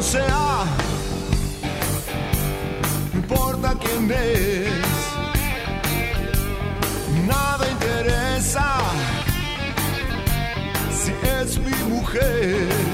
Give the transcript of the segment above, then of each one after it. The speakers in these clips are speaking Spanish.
Quién sea, no importa quién es, nada interesa. Si es mi mujer.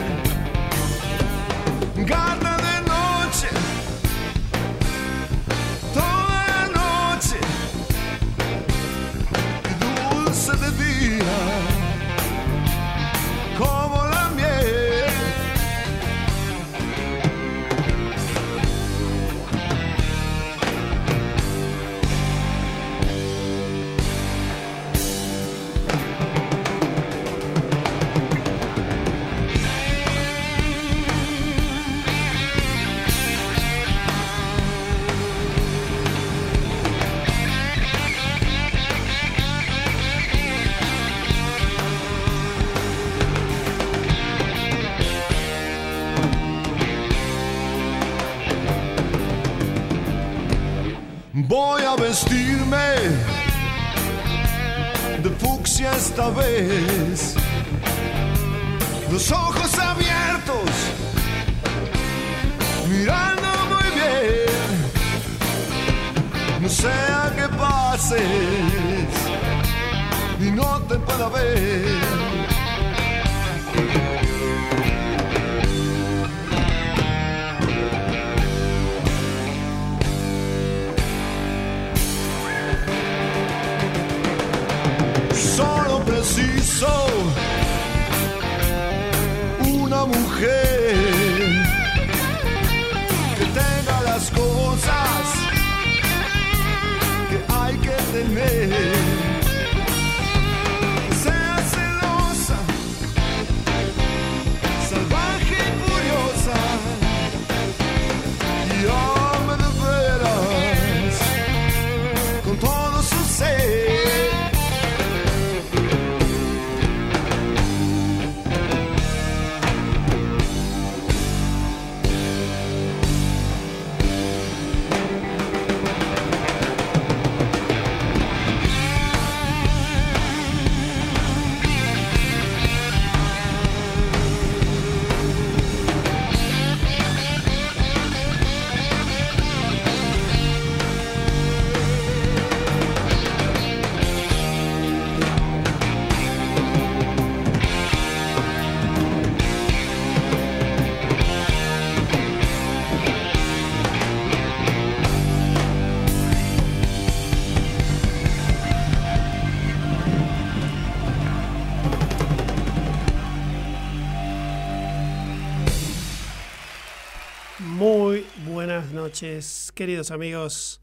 Noches, queridos amigos.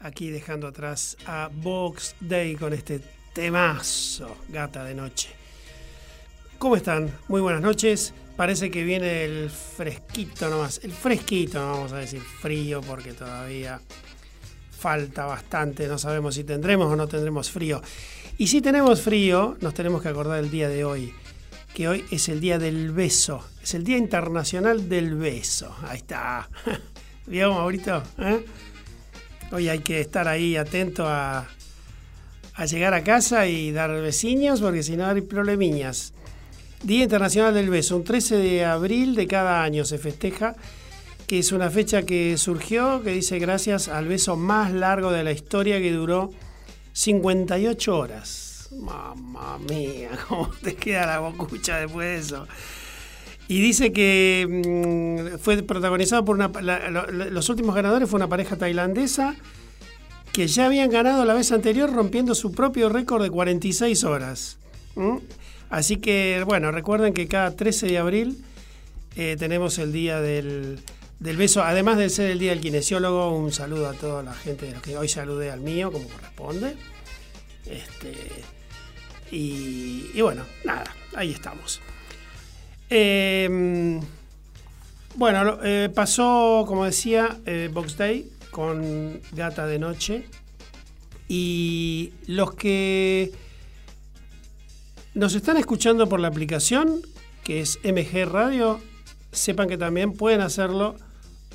Aquí dejando atrás a Box Day con este temazo, gata de noche. ¿Cómo están? Muy buenas noches. Parece que viene el fresquito nomás. El fresquito, no vamos a decir frío, porque todavía falta bastante. No sabemos si tendremos o no tendremos frío. Y si tenemos frío, nos tenemos que acordar el día de hoy. que hoy es el día del beso. Es el Día Internacional del Beso. Ahí está. ¿Vio, Maurito? ¿Eh? Hoy hay que estar ahí atento a, a llegar a casa y dar vecinos, porque si no hay problemiñas. Día Internacional del Beso, un 13 de abril de cada año se festeja, que es una fecha que surgió, que dice gracias al beso más largo de la historia que duró 58 horas. Mamma mía, cómo te queda la bocucha después de eso. Y dice que mm, fue protagonizado por una... los últimos ganadores fue una pareja tailandesa que ya habían ganado la vez anterior rompiendo su propio récord de 46 horas. Así que, bueno, recuerden que cada 13 de abril eh, tenemos el día del, del beso, además de ser el día del kinesiólogo, un saludo a toda la gente de los que hoy saludé al mío, como corresponde. Este, y, y bueno, nada, ahí estamos. Eh, bueno, eh, pasó, como decía, eh, Box Day con Gata de Noche. Y los que nos están escuchando por la aplicación, que es MG Radio, sepan que también pueden hacerlo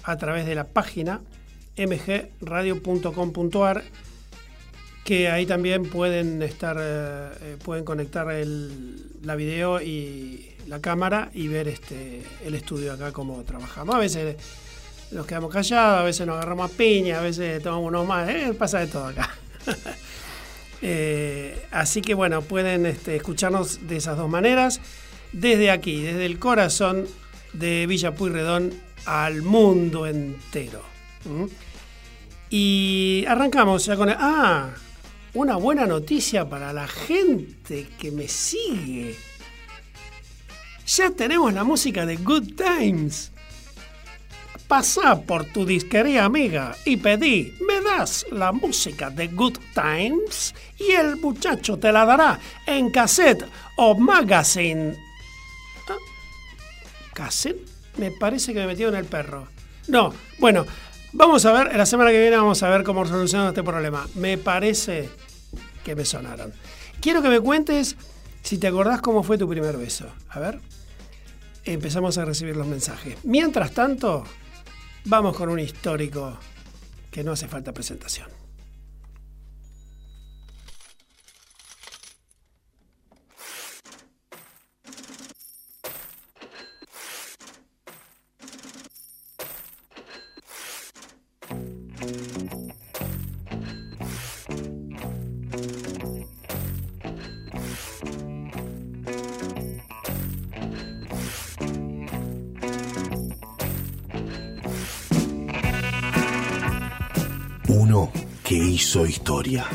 a través de la página mgradio.com.ar, que ahí también pueden estar, eh, eh, pueden conectar el- la video y la cámara y ver este el estudio acá cómo trabajamos. A veces nos quedamos callados, a veces nos agarramos a piña, a veces tomamos unos más, eh, pasa de todo acá. Eh, así que bueno, pueden este, escucharnos de esas dos maneras, desde aquí, desde el corazón de Villa Pueyrredón al mundo entero. ¿Mm? Y arrancamos ya con el... Ah, una buena noticia para la gente que me sigue. Ya tenemos la música de Good Times. Pasá por tu disquería amiga y pedí, ¿me das la música de Good Times? Y el muchacho te la dará en cassette o magazine. Ah, ¿Cassette? Me parece que me metieron el perro. No, bueno, vamos a ver, la semana que viene vamos a ver cómo solucionamos este problema. Me parece que me sonaron. Quiero que me cuentes si te acordás cómo fue tu primer beso. A ver, empezamos a recibir los mensajes. Mientras tanto, vamos con un histórico que no hace falta presentación. Que hizo historia.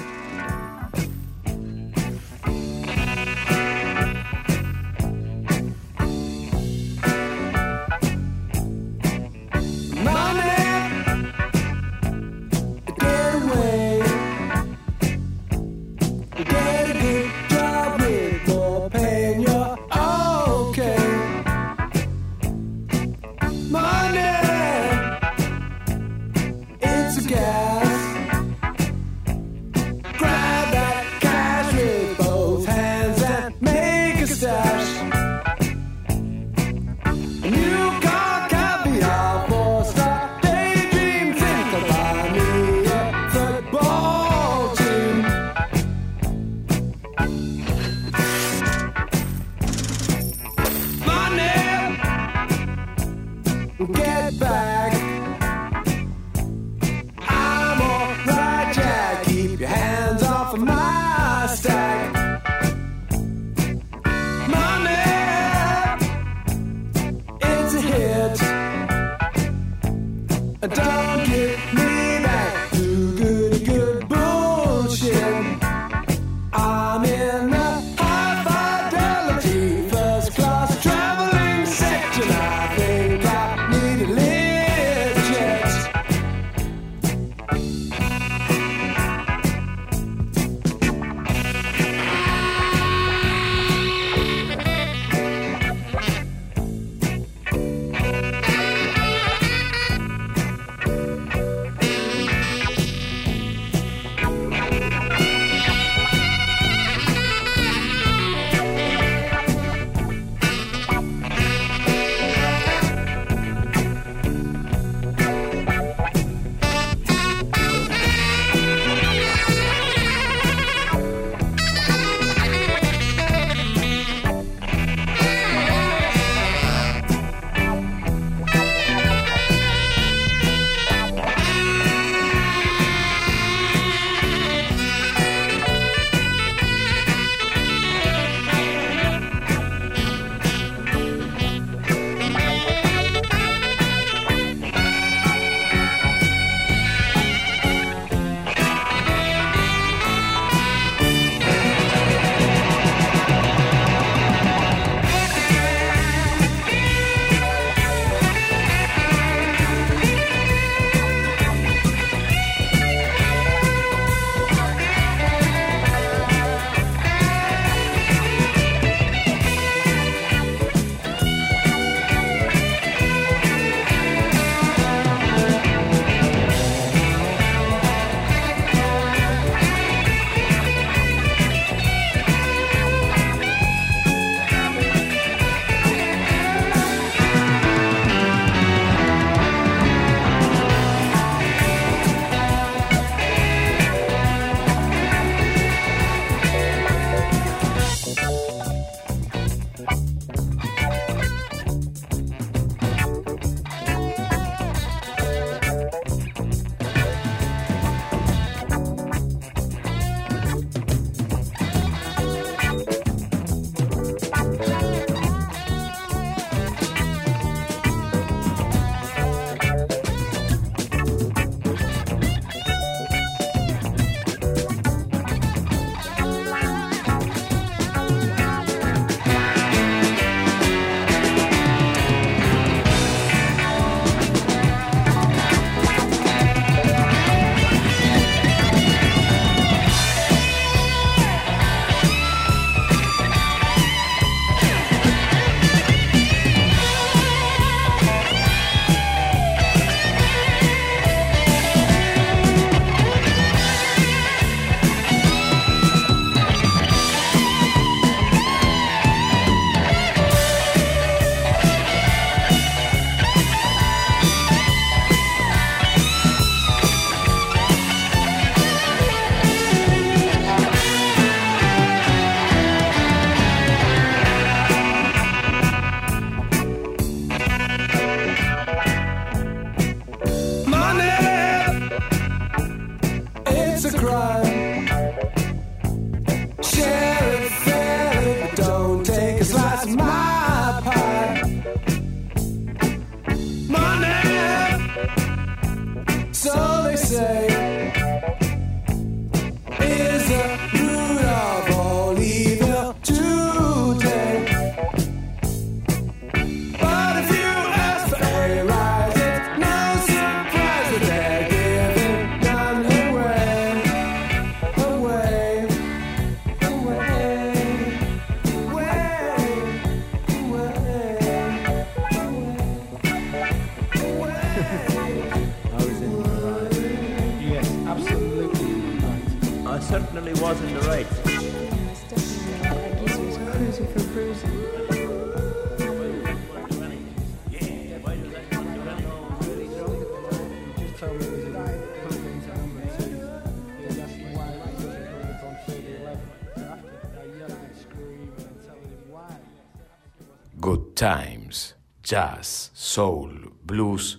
Good times, jazz, soul, blues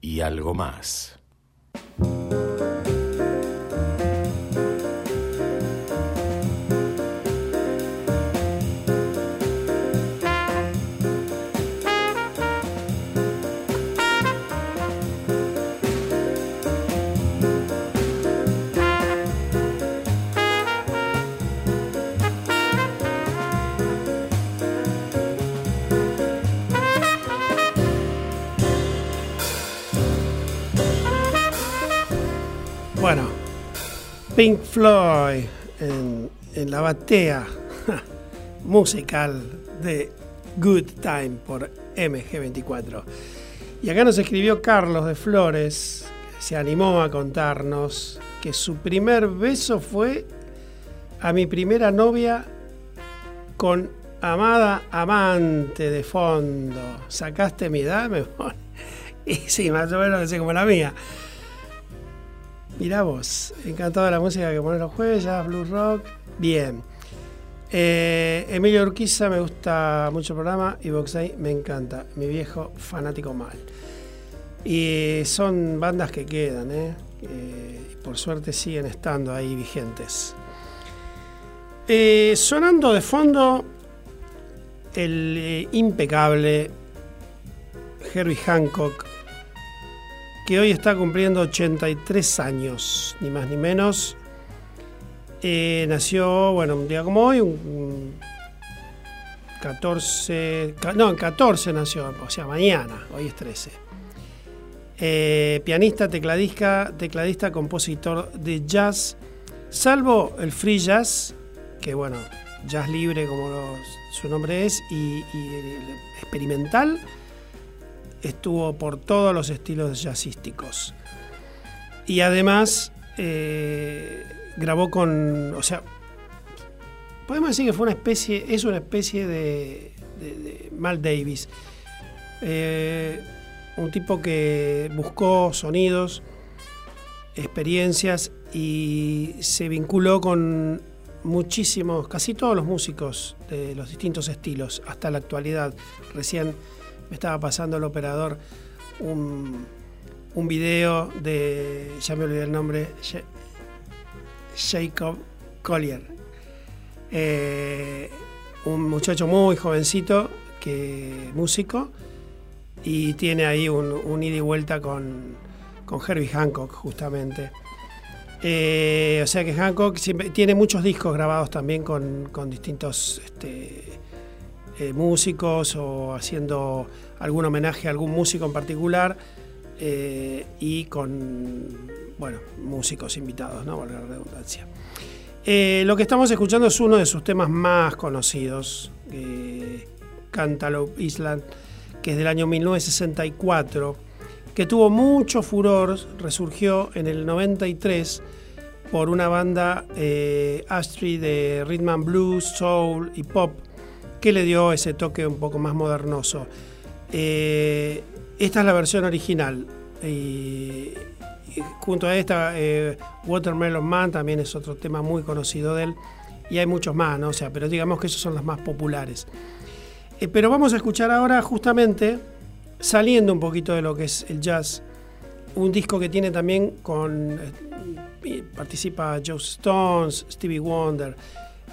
y algo más. Pink Floyd en, la batea musical de Good Time por MG24. Y acá nos escribió Carlos de Flores, que se animó a contarnos que su primer beso fue a mi primera novia con amada amante de fondo. ¿Sacaste mi edad? Y sí, más o menos así como la mía. Mirá vos, encantado de la música que pones los jueves, jazz, blues rock. Bien. Eh, Emilio Urquiza, me gusta mucho el programa y Boxey me encanta. Mi viejo fanático mal. Y son bandas que quedan, ¿eh? Eh, por suerte siguen estando ahí vigentes. Sonando de fondo el impecable Herbie Hancock que hoy está cumpliendo 83 años, ni más ni menos. Eh, nació, bueno, un día como hoy, un, un 14, ca- no, en 14 nació, o sea, mañana, hoy es 13. Eh, pianista, tecladista, tecladista, compositor de jazz, salvo el free jazz, que bueno, jazz libre como su nombre es, y, y el experimental, estuvo por todos los estilos jazzísticos. Y además eh, grabó con, o sea, podemos decir que fue una especie, es una especie de, de- Mal Davis. Eh, un tipo que buscó sonidos, experiencias y se vinculó con muchísimos, casi todos los músicos de los distintos estilos hasta la actualidad. Recién me estaba pasando el operador un, un video de, ya me olvidé el nombre, Ja- Jacob Collier. Eh, un muchacho muy jovencito, que músico, y tiene ahí un, ida y vuelta con, con Herbie Hancock, justamente. Eh, o sea que Hancock tiene muchos discos grabados también con, con distintos este, eh, músicos o haciendo algún homenaje a algún músico en particular eh, y con bueno, músicos invitados, ¿no? Valga la redundancia. Eh, lo que estamos escuchando es uno de sus temas más conocidos, Cantaloupe Island, que es del año 1964, que tuvo mucho furor, resurgió en el 93 por una banda eh, Astrid de rhythm and blues, soul y pop, que le dio ese toque un poco más modernoso. Eh, esta es la versión original. Junto a esta, eh, Watermelon Man también es otro tema muy conocido de él. Y hay muchos más, ¿no? O sea, pero digamos que esos son los más populares. Eh, pero vamos a escuchar ahora justamente, saliendo un poquito de lo que es el jazz, un disco que tiene también con... participa Joe Stones, Stevie Wonder,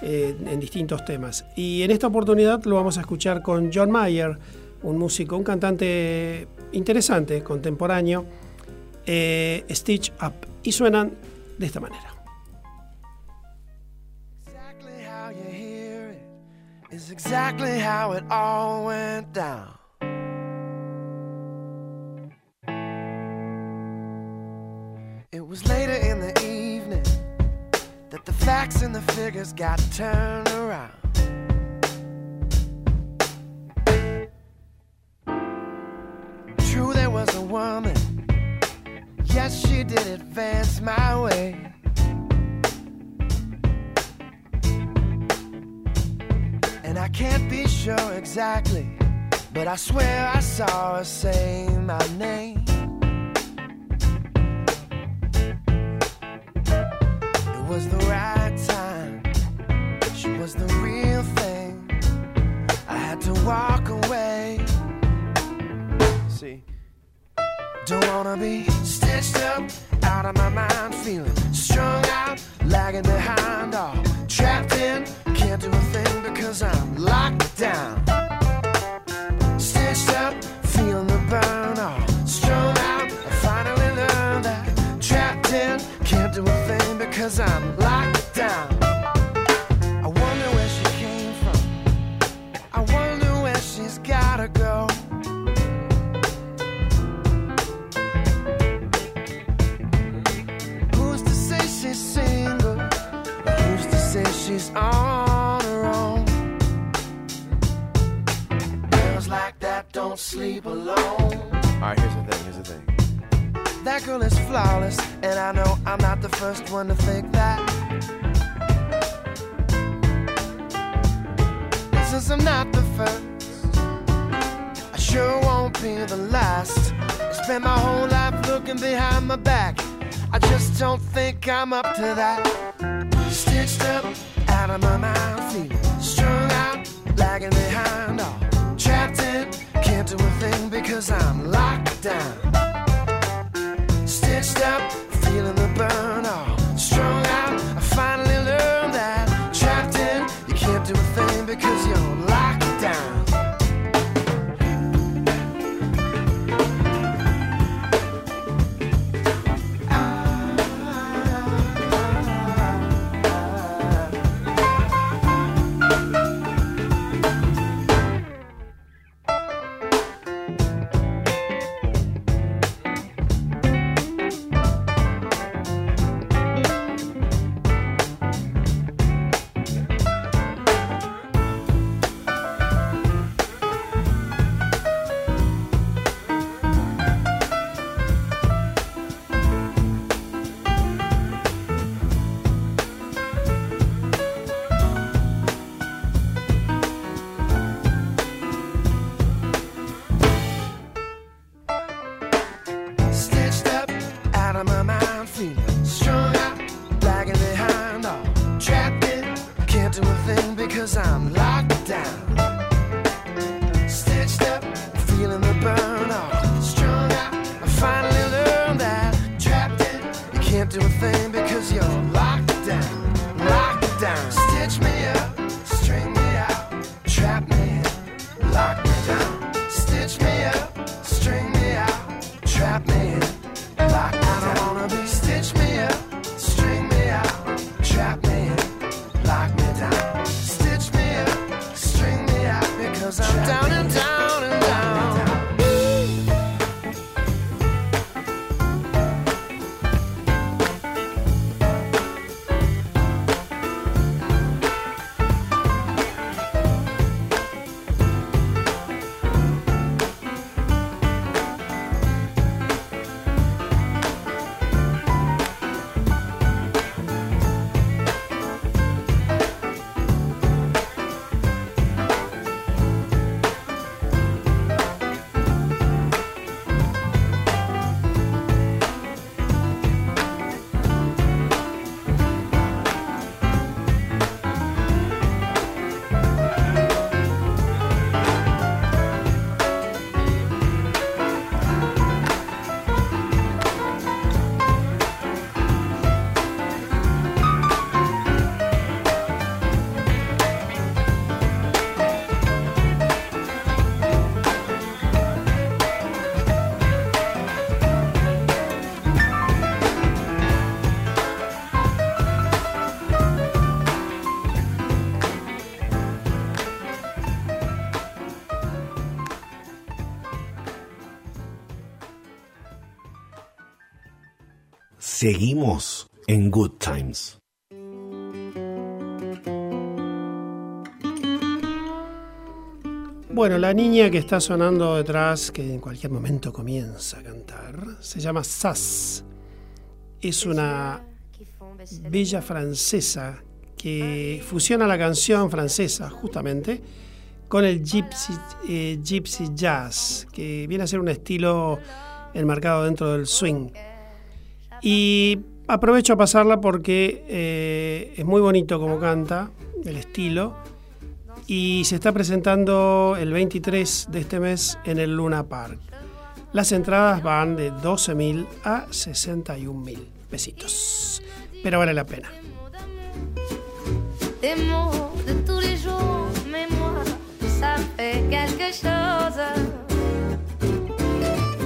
eh, en distintos temas. Y en esta oportunidad lo vamos a escuchar con John Mayer, un músico, un cantante interesante, contemporáneo, eh, Stitch Up. Y suenan de esta manera. Facts and the figures got turned around. True, there was a woman. Yes, she did advance my way. And I can't be sure exactly, but I swear I saw her say my name. was the right time. She was the real thing. I had to walk away. See, don't wanna be stitched up, out of my mind, feeling strung out, lagging behind, all trapped in. Can't do a thing because I'm locked down. trying to fake that. This is not the first. I sure won't be the last. I spent my whole life looking behind my back. I just don't think I'm up to that. Stitched up, out of my mind, feeling strung out, lagging behind. All trapped in, can't do a thing because I'm. seguimos en Good Times. Bueno, la niña que está sonando detrás, que en cualquier momento comienza a cantar, se llama Sass. Es una bella francesa que fusiona la canción francesa, justamente, con el gypsy, eh, gypsy jazz, que viene a ser un estilo enmarcado dentro del swing. Y aprovecho a pasarla porque eh, es muy bonito como canta, el estilo. Y se está presentando el 23 de este mes en el Luna Park. Las entradas van de 12.000 a 61.000 pesitos. Pero vale la pena. quelque chose.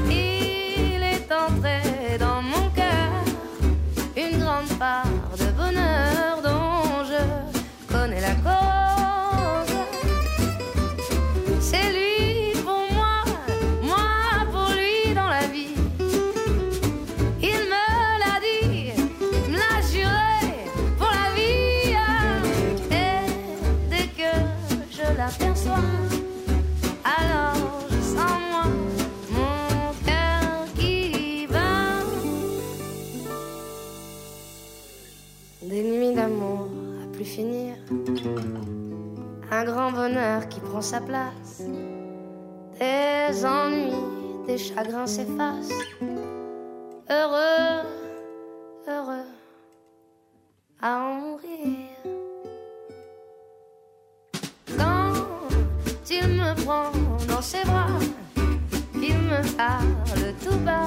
Il est entré bombardent place. Des ennuis, des chagrins s'effacent. Heureux, heureux à en mourir. Quand il me prend dans ses bras, il me parle tout bas,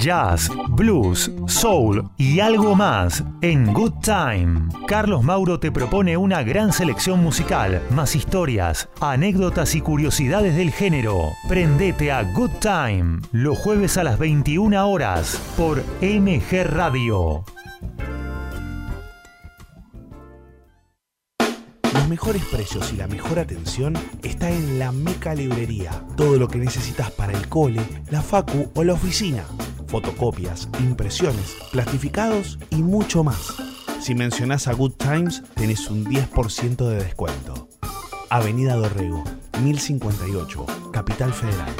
Jazz, blues, soul y algo más en Good Time. Carlos Mauro te propone una gran selección musical, más historias, anécdotas y curiosidades del género. Prendete a Good Time los jueves a las 21 horas por MG Radio. Los mejores precios y la mejor atención está en la Meca Librería. Todo lo que necesitas para el cole, la facu o la oficina. Fotocopias, impresiones, plastificados y mucho más. Si mencionás a Good Times, tenés un 10% de descuento. Avenida Dorrego, 1058, Capital Federal.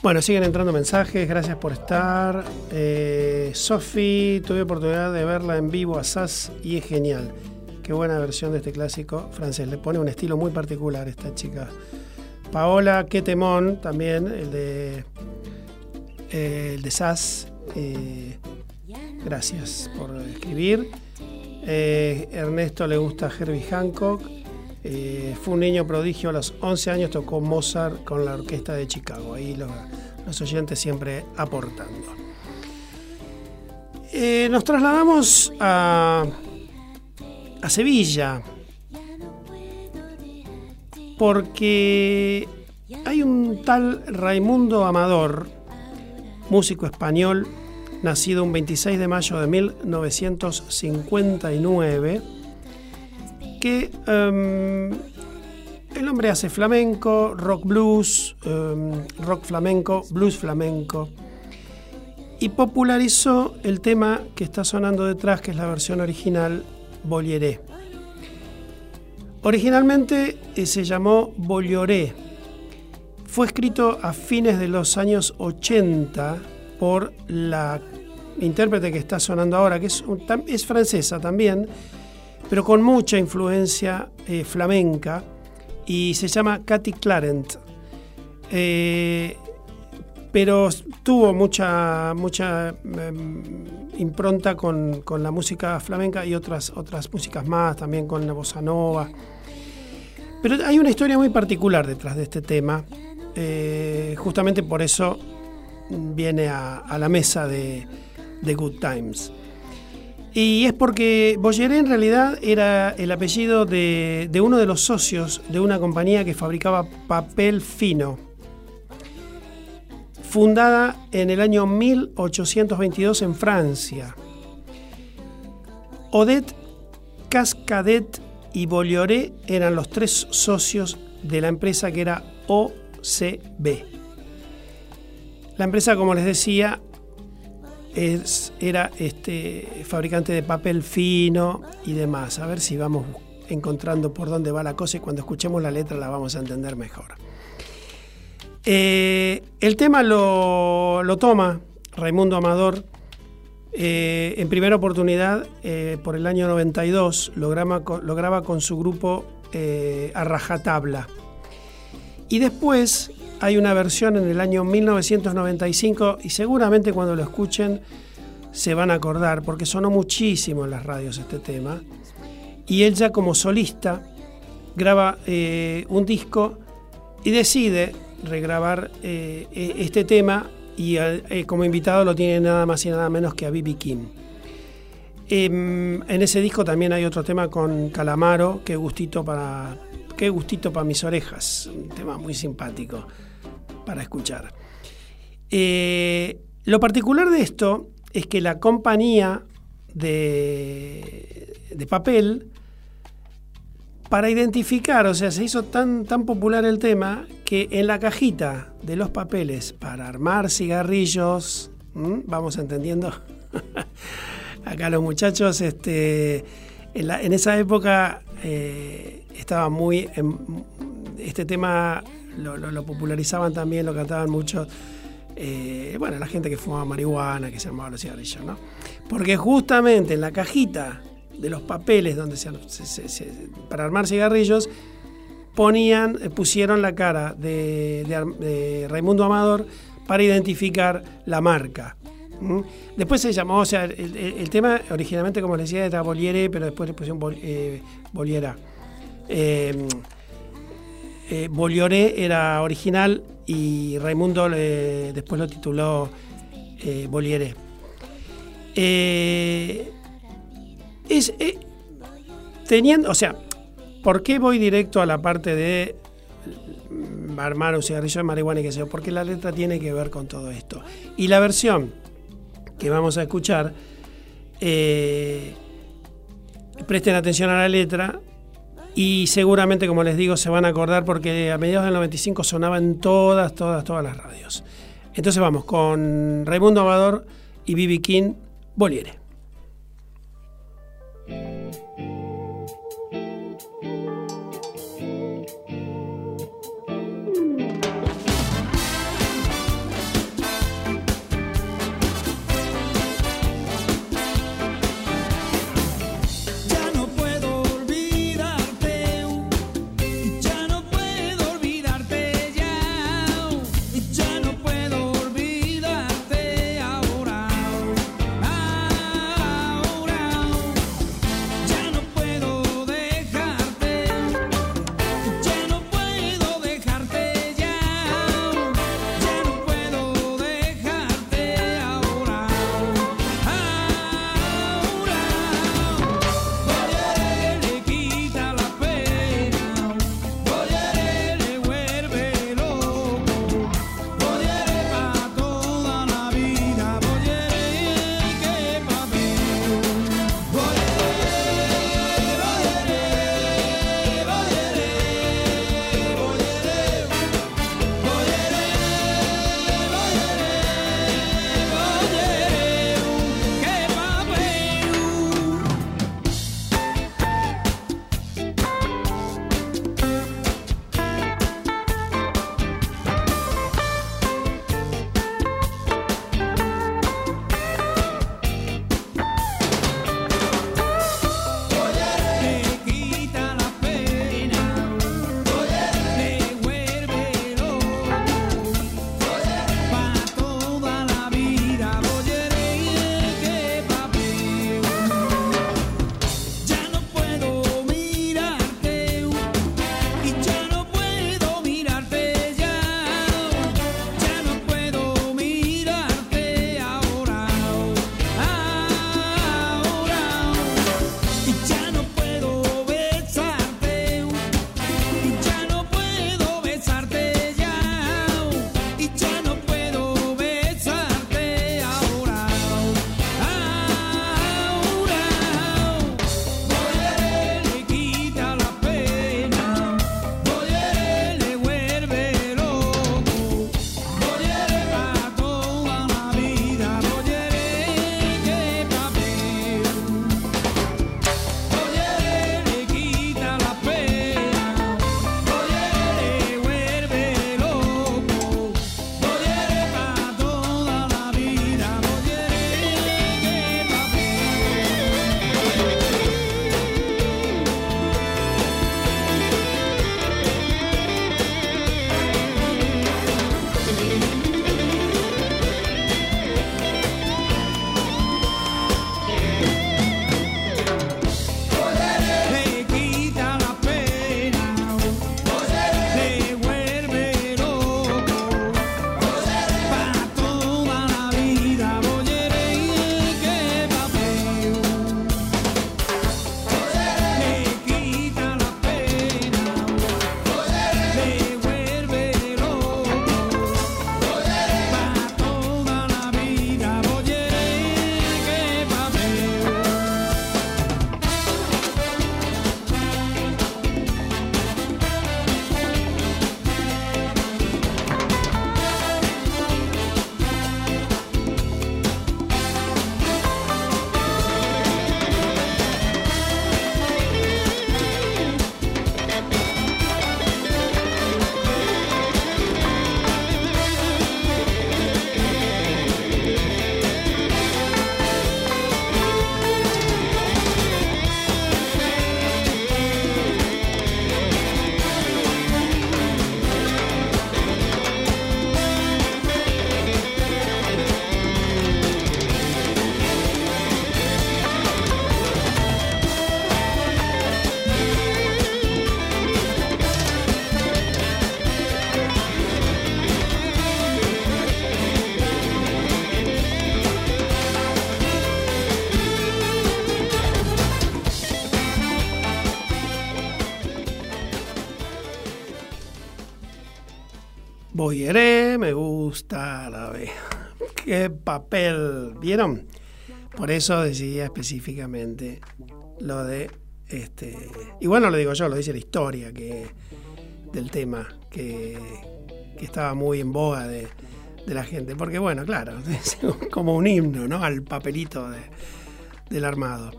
Bueno, siguen entrando mensajes, gracias por estar. Eh, Sofi, tuve oportunidad de verla en vivo a SAS y es genial. Buena versión de este clásico francés. Le pone un estilo muy particular esta chica. Paola, qué temón también, el de, eh, el de SAS. Eh, gracias por escribir. Eh, Ernesto le gusta Herbie Hancock. Fue un niño prodigio a los 11 años, tocó Mozart con la orquesta de Chicago. Ahí los, los oyentes siempre aportando. Nos trasladamos a, a Sevilla porque hay un tal Raimundo Amador, músico español, nacido un 26 de mayo de 1959, que em, el hombre hace flamenco, rock blues, em, rock flamenco, blues flamenco. Y popularizó el tema que está sonando detrás, que es la versión original, Originalmente eh, se llamó Bollioré. Fue escrito a fines de los años 80 por la intérprete que está sonando ahora, que es francesa también, pero con mucha influencia eh, flamenca, y se llama Cathy Clarent. Eh, pero tuvo mucha, mucha em, impronta con, con la música flamenca y otras, otras músicas más, también con la bossa nova. Pero hay una historia muy particular detrás de este tema. eh, justamente por eso viene a, la mesa de, de Good Times. Y es porque Bolloré en realidad era el apellido de, de uno de los socios de una compañía que fabricaba papel fino. Fundada en el año 1822 en Francia. Odette, Cascadet y Bolloré eran los tres socios de la empresa que era OCB. La empresa, como les decía, era este, fabricante de papel fino y demás. A ver si vamos encontrando por dónde va la cosa y cuando escuchemos la letra la vamos a entender mejor. Eh, el tema lo, toma Raimundo Amador eh, en primera oportunidad eh, por el año 92, lo graba lo graba con su grupo a rajatabla. Y después hay una versión en el año 1995 y seguramente cuando lo escuchen se van a acordar porque sonó muchísimo en las radios este tema. Y él ya como solista graba un disco y decide regrabar eh, e- este tema y eh, como invitado lo tiene nada más y nada menos que a B.B. King. Em, en ese disco también hay otro tema con Calamaro, qué gustito para, qué gustito para mis orejas, un tema muy simpático para escuchar. Eh, lo particular de esto es que la compañía de, de papel, para identificar, o sea, se hizo tan, tan popular el tema que en la cajita de los papeles para armar cigarrillos, vamos entendiendo, acá los muchachos, este, en, en esa época eh, estaba muy, en- este tema lo, popularizaban también, lo cantaban mucho, eh, bueno, la gente que fumaba marihuana, que se armaba los cigarrillos, ¿no? Porque justamente en la cajita de los papeles donde se, para armar cigarrillos ponían, eh, pusieron la cara de, de de Raimundo Amador para identificar la marca. Después se llamó, o sea, el, tema originalmente, como les decía, era Boliere, pero después le pusieron Bol- eh. Eh, eh, Bollioré era original y Raimundo después lo tituló Bolliere. Eh, es, eh, teniendo, o sea, ¿por qué voy directo a la parte de mm, armar un cigarrillo de marihuana y qué sé yo? Porque la letra tiene que ver con todo esto. Y la versión que vamos a escuchar, eh, presten atención a la letra y seguramente, como les digo, se van a acordar porque a mediados del 95 sonaba en todas, todas, todas las radios. Entonces vamos con Raimundo Amador y Bibi King, Boliere. Me gusta la ve. Qué papel, ¿vieron? Por eso decía específicamente lo de este. Y bueno, lo digo yo, lo dice la historia que, del tema, que, que estaba muy en boga de, de la gente. Porque bueno, claro, es como un himno, ¿no? Al papelito de- del armado.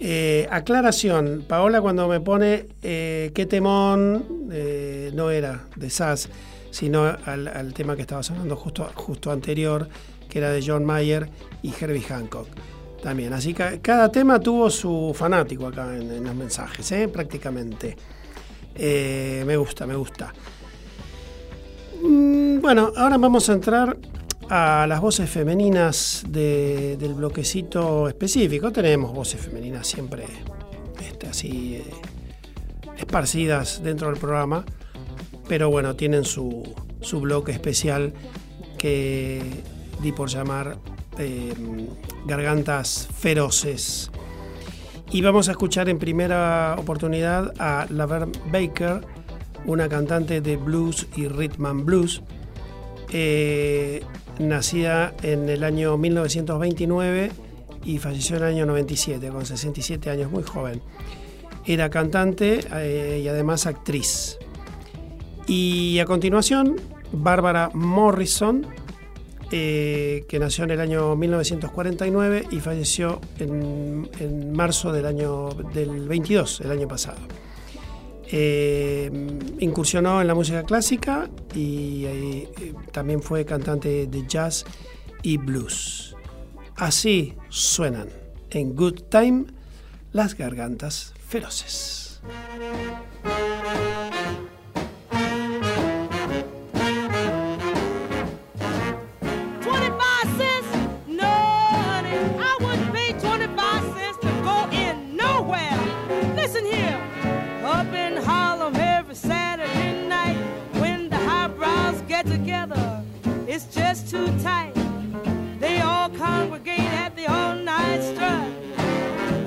Eh, aclaración, Paola cuando me pone eh, qué temón, eh, no era de SAS, sino al, tema que estaba sonando justo, justo anterior, que era de John Mayer y Herbie Hancock. También, así que cada tema tuvo su fanático acá en, los mensajes, ¿eh? prácticamente. Eh, me gusta, me gusta. Mm, Bueno, ahora vamos a entrar a las voces femeninas de- del bloquecito específico. Tenemos voces femeninas siempre este, así eh, esparcidas dentro del programa, pero bueno, tienen su, su bloque especial que di por llamar eh, Gargantas Feroces. Y vamos a escuchar en primera oportunidad a Laverne Baker, una cantante de blues y rhythm blues, eh, nacida en el año 1929 y falleció en el año 97, con 67 años, muy joven. Era cantante eh, y además actriz. Y a continuación, Bárbara Morrison, eh, que nació en el año 1949 y falleció en, marzo del año del 22, el año pasado. Eh, incursionó en la música clásica y eh, también fue cantante de jazz y blues. Así suenan en Good Time las gargantas feroces. It's just too tight. They all congregate at the all night strut,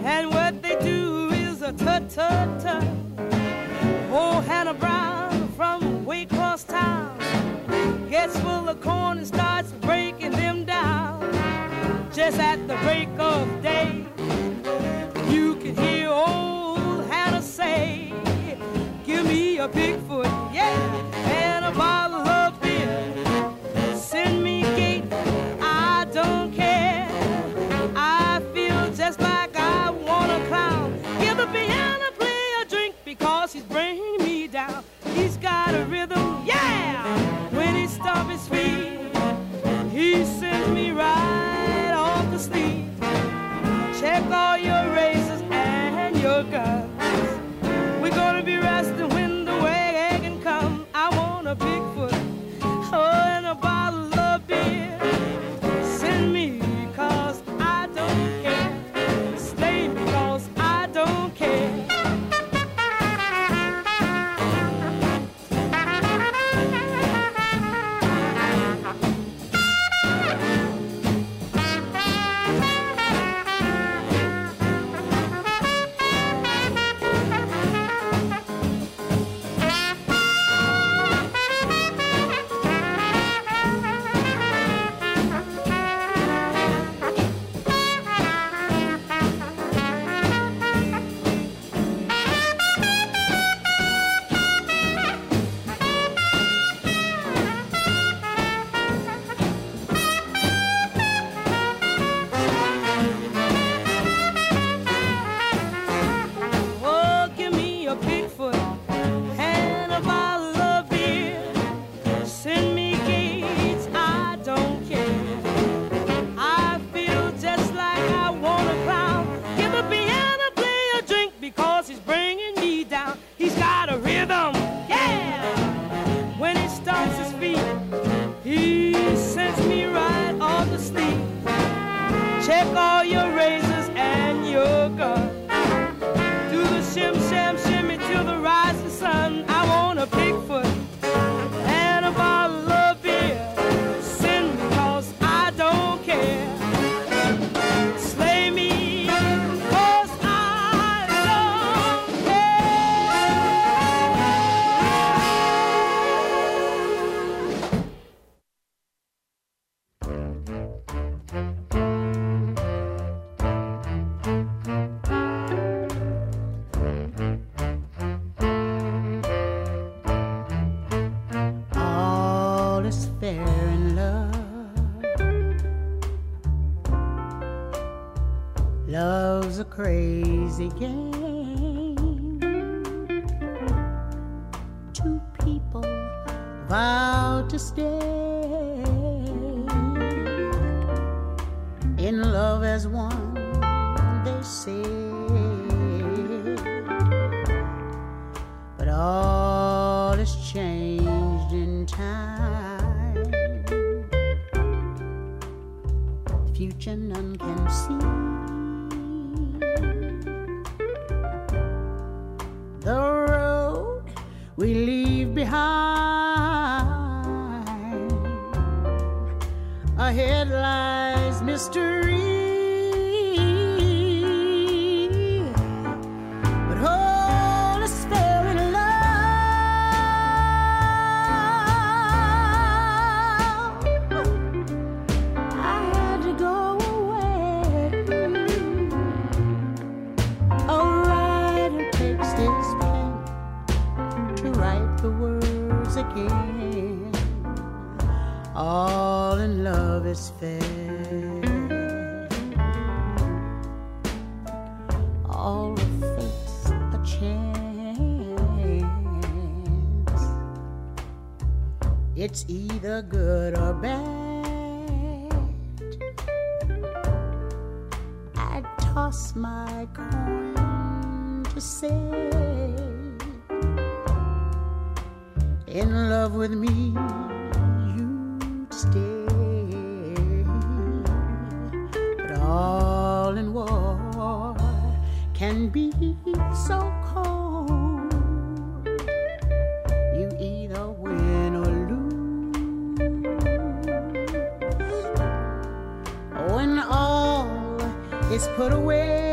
and what they do is a tut tut tut. Oh, Hannah Brown from way across town gets full of corn and starts breaking them down. Just at the break of day, you can hear old Hannah say, Give me a Bigfoot, yeah, and a bottle He's got a rhythm, All fate's a chance. It's either good or bad. I toss my coin to say, in love with me, you stay. can be so cold. You either win or lose. When all is put away.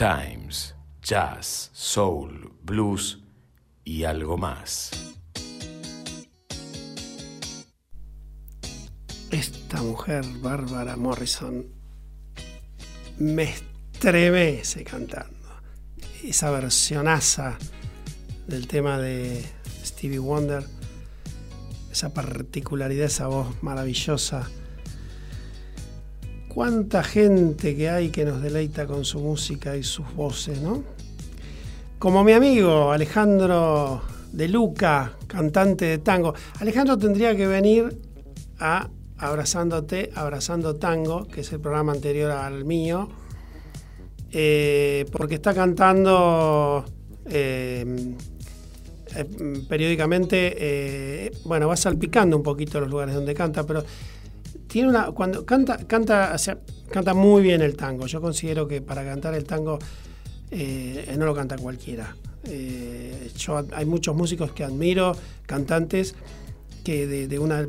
times, jazz, soul, blues y algo más. Esta mujer, Bárbara Morrison, me estremece cantando. Esa versionaza del tema de Stevie Wonder, esa particularidad, esa voz maravillosa cuánta gente que hay que nos deleita con su música y sus voces, ¿no? Como mi amigo Alejandro de Luca, cantante de tango. Alejandro tendría que venir a Abrazándote, Abrazando Tango, que es el programa anterior al mío, eh, porque está cantando eh, eh, periódicamente, bueno, va salpicando un poquito los lugares donde canta, pero tiene una cuando canta canta canta muy bien el tango. Yo considero que para cantar el tango eh, no lo canta cualquiera. Eh, yo hay muchos músicos que admiro, cantantes que de, una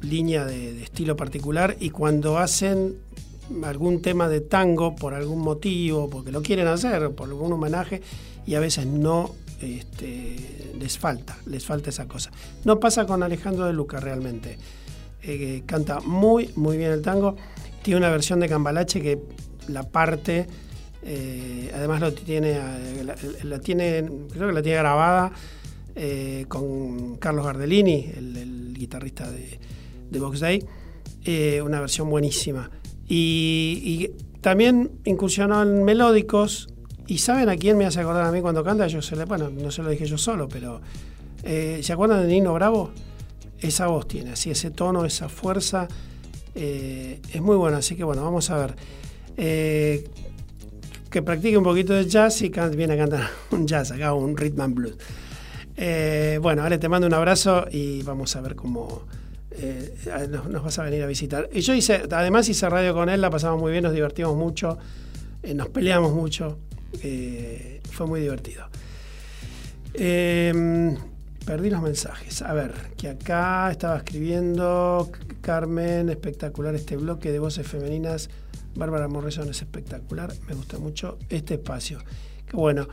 línea de, de estilo particular y cuando hacen algún tema de tango por algún motivo, porque lo quieren hacer, por algún homenaje, y a veces no este, les falta, les falta esa cosa. No pasa con Alejandro de Luca realmente. Eh, canta muy, muy bien el tango. Tiene una versión de Cambalache que la parte, eh, además lo tiene, eh, la, la tiene, creo que la tiene grabada eh, con Carlos Gardellini, el, el guitarrista de, de Box Day. Eh, una versión buenísima. Y, y también incursionó en melódicos. ¿Y saben a quién me hace acordar a mí cuando canta? Yo se le, bueno, no se lo dije yo solo, pero eh, ¿se acuerdan de Nino Bravo? Esa voz tiene, así ese tono, esa fuerza. eh, es muy bueno, así que bueno, vamos a ver. Eh, que practique un poquito de jazz y viene a cantar un jazz, acá un rhythm and blues. Eh, bueno, Ale, te mando un abrazo y vamos a ver cómo nos, vas a venir a visitar. Y yo hice, además hice radio con él, la pasamos muy bien, nos divertimos mucho, nos peleamos mucho, fue muy divertido. Perdí los mensajes. A ver, que acá estaba escribiendo Carmen, espectacular este bloque de voces femeninas. Bárbara Morrison es espectacular, me gusta mucho este espacio. Qué bueno.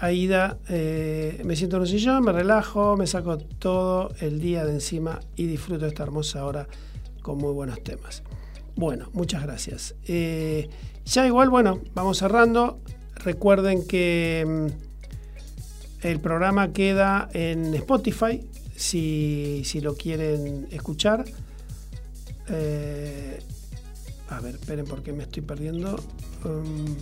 Aida, eh, me siento en un sillón, me relajo, me saco todo el día de encima y disfruto esta hermosa hora con muy buenos temas. Bueno, muchas gracias. Eh, ya igual, bueno, vamos cerrando. Recuerden que mm, el programa queda en Spotify, si, si lo quieren escuchar. Eh, a ver, esperen porque me estoy perdiendo. Um,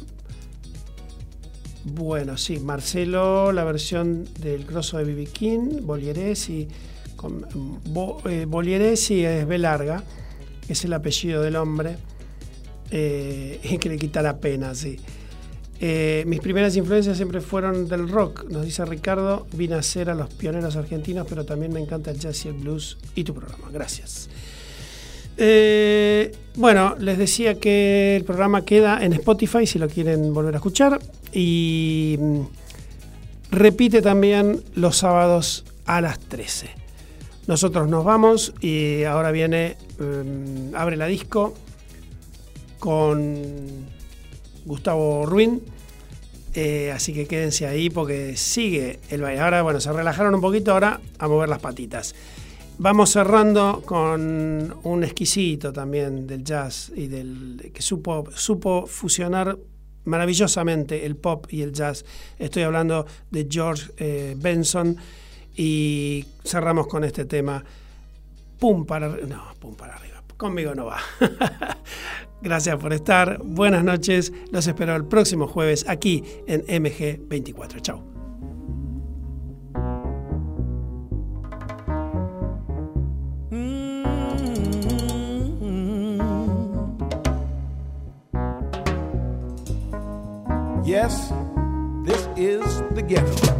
bueno, sí, Marcelo, la versión del grosso de B.B. King, Bolieresi, con, Bo, eh, Bolieresi es B larga, es el apellido del hombre, eh, que le quita la pena, sí. Eh, mis primeras influencias siempre fueron del rock, nos dice Ricardo, vine a ser a los pioneros argentinos, pero también me encanta el jazz y el blues y tu programa. Gracias. Eh, bueno, les decía que el programa queda en Spotify si lo quieren volver a escuchar y mm, repite también los sábados a las 13. Nosotros nos vamos y ahora viene mm, Abre la Disco con Gustavo Ruin. Eh, así que quédense ahí porque sigue el baile. Ahora, bueno, se relajaron un poquito, ahora a mover las patitas. Vamos cerrando con un exquisito también del jazz y del que supo, supo fusionar maravillosamente el pop y el jazz. Estoy hablando de George eh, Benson y cerramos con este tema. Pum para arriba. No, pum para arriba. Conmigo no va. Gracias por estar. Buenas noches. Los espero el próximo jueves aquí en MG24. Chao. Yes, this is the ghetto.